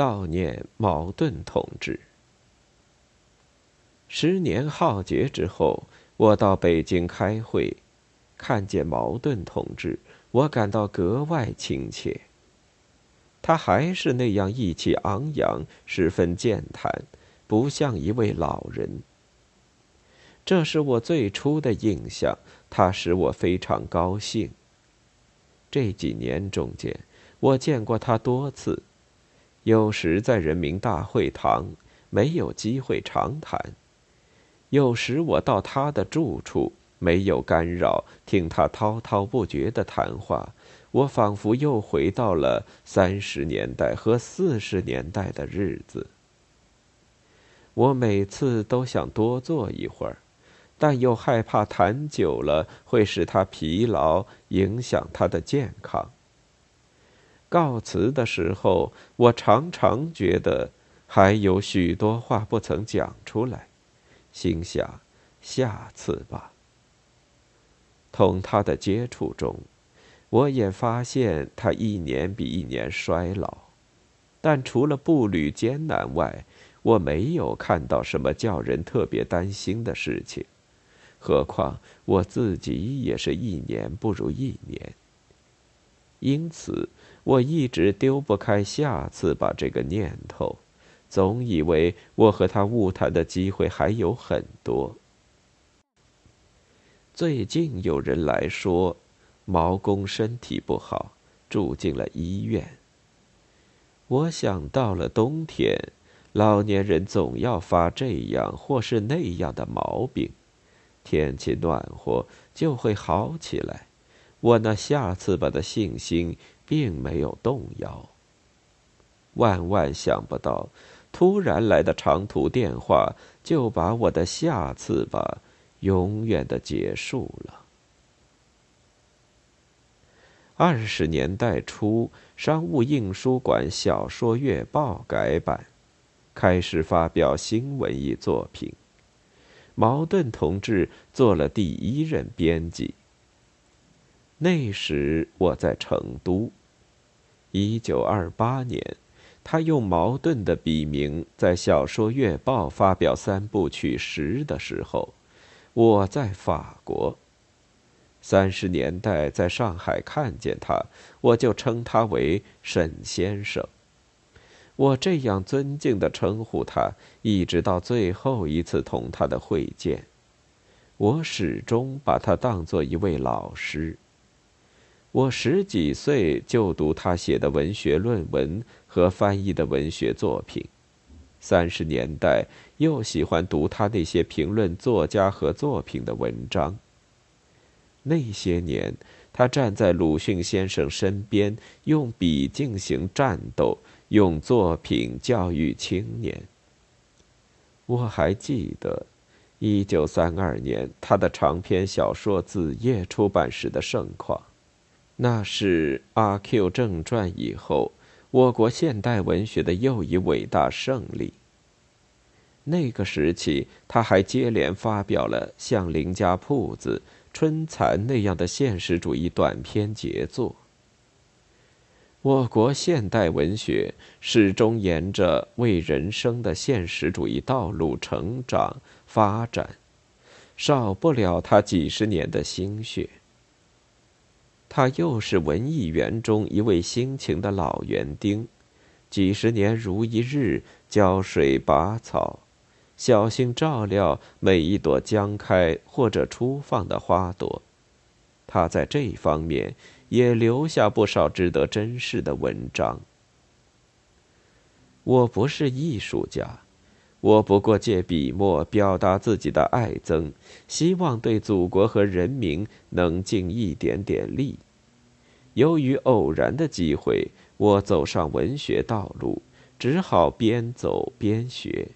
悼念茅盾同志。十年浩劫之后，我到北京开会，看见茅盾同志，我感到格外亲切。他还是那样意气昂扬，十分健谈，不像一位老人。这是我最初的印象，他使我非常高兴。这几年中间，我见过他多次，有时在人民大会堂，没有机会长谈；有时我到他的住处，没有干扰，听他滔滔不绝的谈话。我仿佛又回到了三十年代和四十年代的日子。我每次都想多坐一会儿，但又害怕谈久了会使他疲劳，影响他的健康。告辞的时候，我常常觉得还有许多话不曾讲出来，心想下次吧。同他的接触中。我也发现他一年比一年衰老，但除了步履艰难外，我没有看到什么叫人特别担心的事情。何况我自己也是一年不如一年，因此我一直丢不开下次吧这个念头，总以为我和他误谈的机会还有很多。最近有人来说。毛公身体不好，住进了医院。我想到了冬天，老年人总要发这样或是那样的毛病，天气暖和就会好起来。我那下次吧的信心并没有动摇。万万想不到，突然来的长途电话就把我的下次吧永远的结束了。二十年代初，商务印书馆《小说月报》改版，开始发表新文艺作品。茅盾同志做了第一任编辑。那时我在成都。一九二八年，他用茅盾的笔名在《小说月报》发表三部曲时的时候，我在法国。三十年代在上海看见他，我就称他为沈先生。我这样尊敬的称呼他，一直到最后一次同他的会见。我始终把他当作一位老师。我十几岁就读他写的文学论文和翻译的文学作品，三十年代又喜欢读他那些评论作家和作品的文章。那些年，他站在鲁迅先生身边，用笔进行战斗，用作品教育青年。我还记得，一九三二年他的长篇小说《子夜》出版时的盛况，那是《阿 Q 正传》以后我国现代文学的又一伟大胜利。那个时期，他还接连发表了像《林家铺子》。春蚕那样的现实主义短篇杰作。我国现代文学始终沿着为人生的现实主义道路成长发展，少不了他几十年的心血。他又是文艺园中一位辛勤的老园丁，几十年如一日浇水拔草。小心照料每一朵将开或者初放的花朵，他在这方面也留下不少值得珍视的文章。我不是艺术家，我不过借笔墨表达自己的爱憎，希望对祖国和人民能尽一点点力。由于偶然的机会，我走上文学道路，只好边走边学。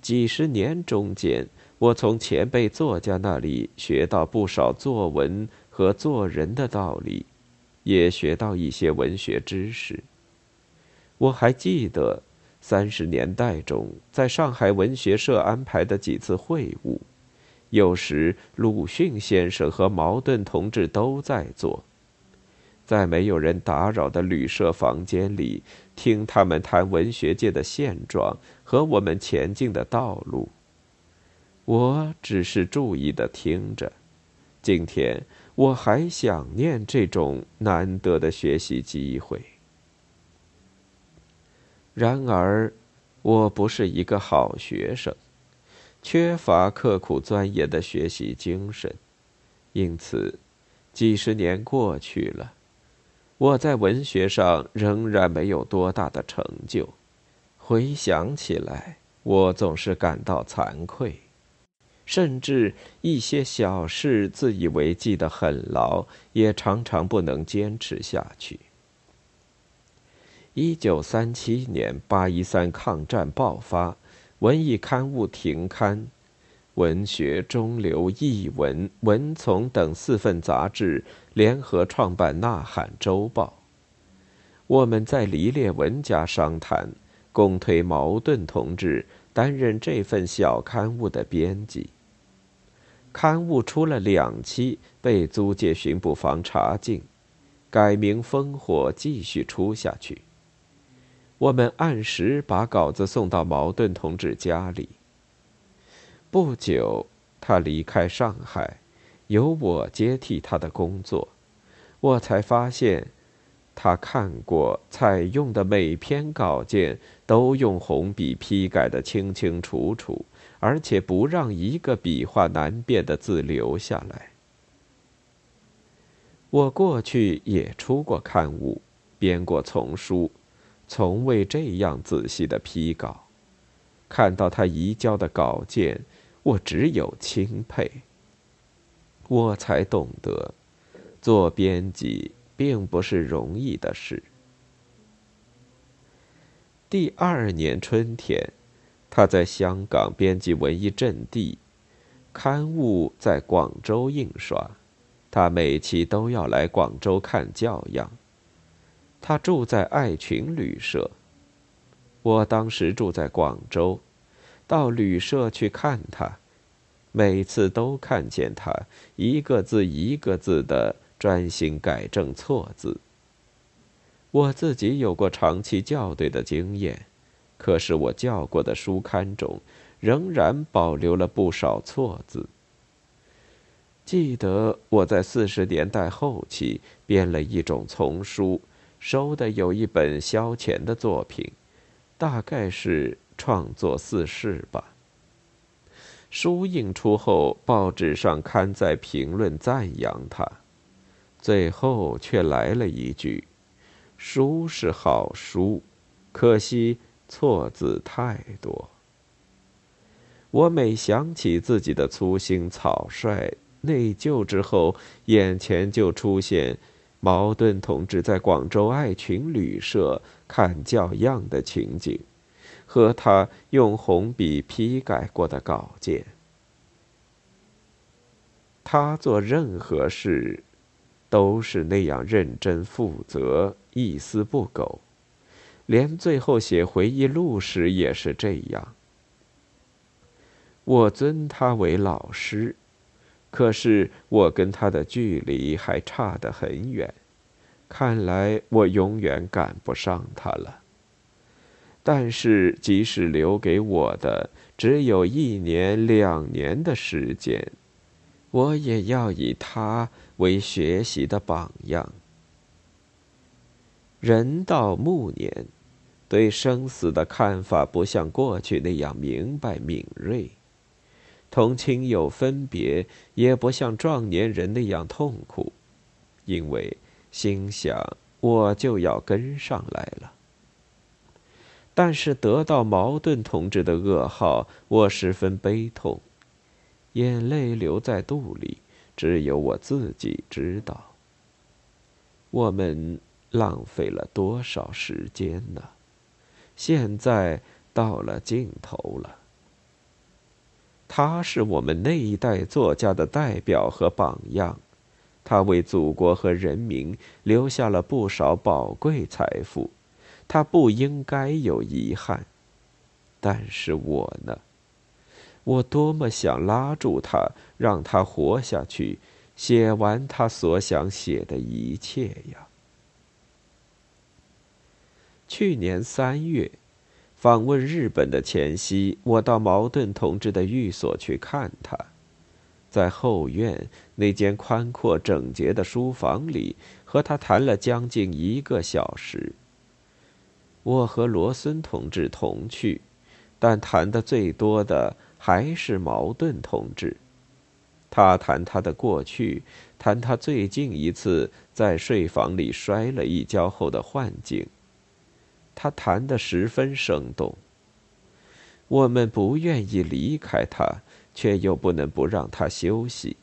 几十年中间，我从前辈作家那里学到不少作文和做人的道理，也学到一些文学知识。我还记得三十年代中在上海文学社安排的几次会晤，有时鲁迅先生和茅盾同志都在座。在没有人打扰的旅社房间里，听他们谈文学界的现状和我们前进的道路。我只是注意的听着。今天我还想念这种难得的学习机会。然而，我不是一个好学生，缺乏刻苦钻研的学习精神，因此，几十年过去了。我在文学上仍然没有多大的成就，回想起来，我总是感到惭愧，甚至一些小事自以为记得很牢，也常常不能坚持下去。一九三七年八一三抗战爆发，文艺刊物停刊。文学、中流、译文、文丛等四份杂志联合创办《呐喊周报》。我们在黎烈文家商谈，共推茅盾同志担任这份小刊物的编辑。刊物出了两期，被租界巡捕房查禁，改名《烽火》，继续出下去。我们按时把稿子送到茅盾同志家里。不久，他离开上海，由我接替他的工作。我才发现，他看过采用的每篇稿件都用红笔批改的清清楚楚，而且不让一个笔画难辨的字留下来。我过去也出过刊物，编过丛书，从未这样仔细的批稿。看到他移交的稿件。我只有钦佩。我才懂得，做编辑并不是容易的事。第二年春天，他在香港编辑《文艺阵地》，刊物在广州印刷，他每期都要来广州看教样。他住在爱群旅社，我当时住在广州。到旅社去看他，每次都看见他一个字一个字的专心改正错字。我自己有过长期校对的经验，可是我校过的书刊中仍然保留了不少错字。记得我在四十年代后期编了一种丛书，收的有一本萧乾的作品，大概是。创作四世吧。书印出后，报纸上刊载评论赞扬他，最后却来了一句：“书是好书，可惜错字太多。”我每想起自己的粗心草率、内疚之后，眼前就出现茅盾同志在广州爱群旅社看教样的情景。和他用红笔批改过的稿件，他做任何事都是那样认真负责，一丝不苟，连最后写回忆录时也是这样。我尊他为老师，可是我跟他的距离还差得很远，看来我永远赶不上他了。但是，即使留给我的只有一年、两年的时间，我也要以他为学习的榜样。人到暮年，对生死的看法不像过去那样明白敏锐，同亲友分别也不像壮年人那样痛苦，因为心想我就要跟上来了。但是得到矛盾同志的噩耗，我十分悲痛，眼泪流在肚里，只有我自己知道。我们浪费了多少时间呢？现在到了尽头了。他是我们那一代作家的代表和榜样，他为祖国和人民留下了不少宝贵财富他不应该有遗憾。但是我呢？我多么想拉住他让他活下去写完他所想写的一切呀。去年三月访问日本的前夕我到矛盾同志的寓所去看他。在后院那间宽阔整洁的书房里，和他谈了将近一个小时。我和罗森同志同去，但谈的最多的还是茅盾同志。他谈他的过去，谈他最近一次在睡房里摔了一跤后的幻境。他谈得十分生动。我们不愿意离开他，却又不能不让他休息。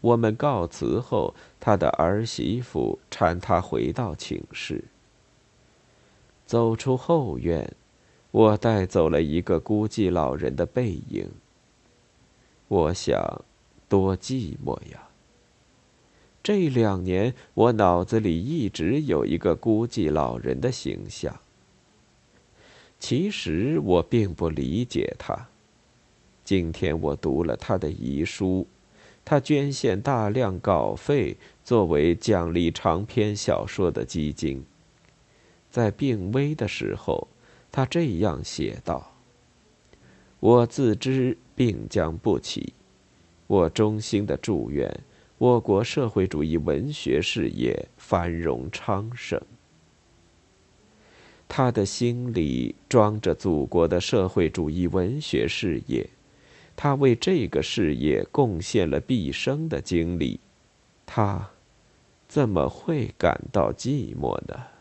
我们告辞后，他的儿媳妇搀他回到寝室。走出后院，我带走了一个孤寂老人的背影。我想，多寂寞呀。这两年，我脑子里一直有一个孤寂老人的形象。其实我并不理解他。今天我读了他的遗书，他捐献大量稿费作为奖励长篇小说的基金。在病危的时候，他这样写道：“我自知病将不起，我衷心的祝愿。”我国社会主义文学事业繁荣昌盛。他的心里装着祖国的社会主义文学事业，他为这个事业贡献了毕生的精力，他怎么会感到寂寞呢？